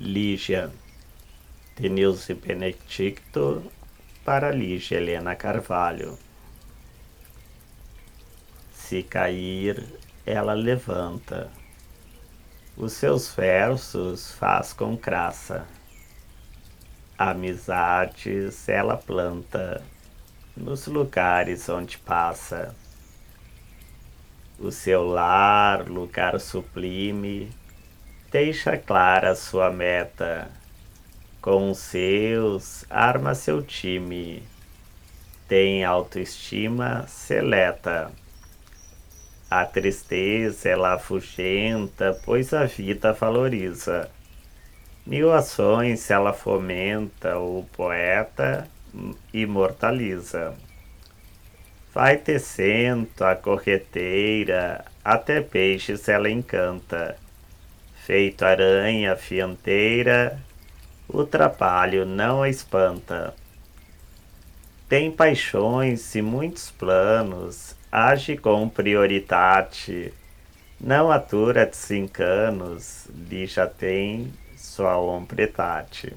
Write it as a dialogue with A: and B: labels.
A: Lígia, Denilce Benedicto, para Lígia Helena Carvalho. Se cair, ela levanta. Os seus versos faz com graça. Amizades ela planta nos lugares onde passa. O seu lar, lugar sublime, deixa clara sua meta. Com os seus, arma seu time. Tem autoestima seleta. A tristeza ela afugenta, pois a vida valoriza. Mil ações ela fomenta, o poeta imortaliza. Vai tecendo a correteira, até peixes ela encanta feito aranha fianteira, o trabalho não a espanta. Tem paixões e muitos planos, age com prioridade, não atura desencanos, lhe já tem sua hombridade.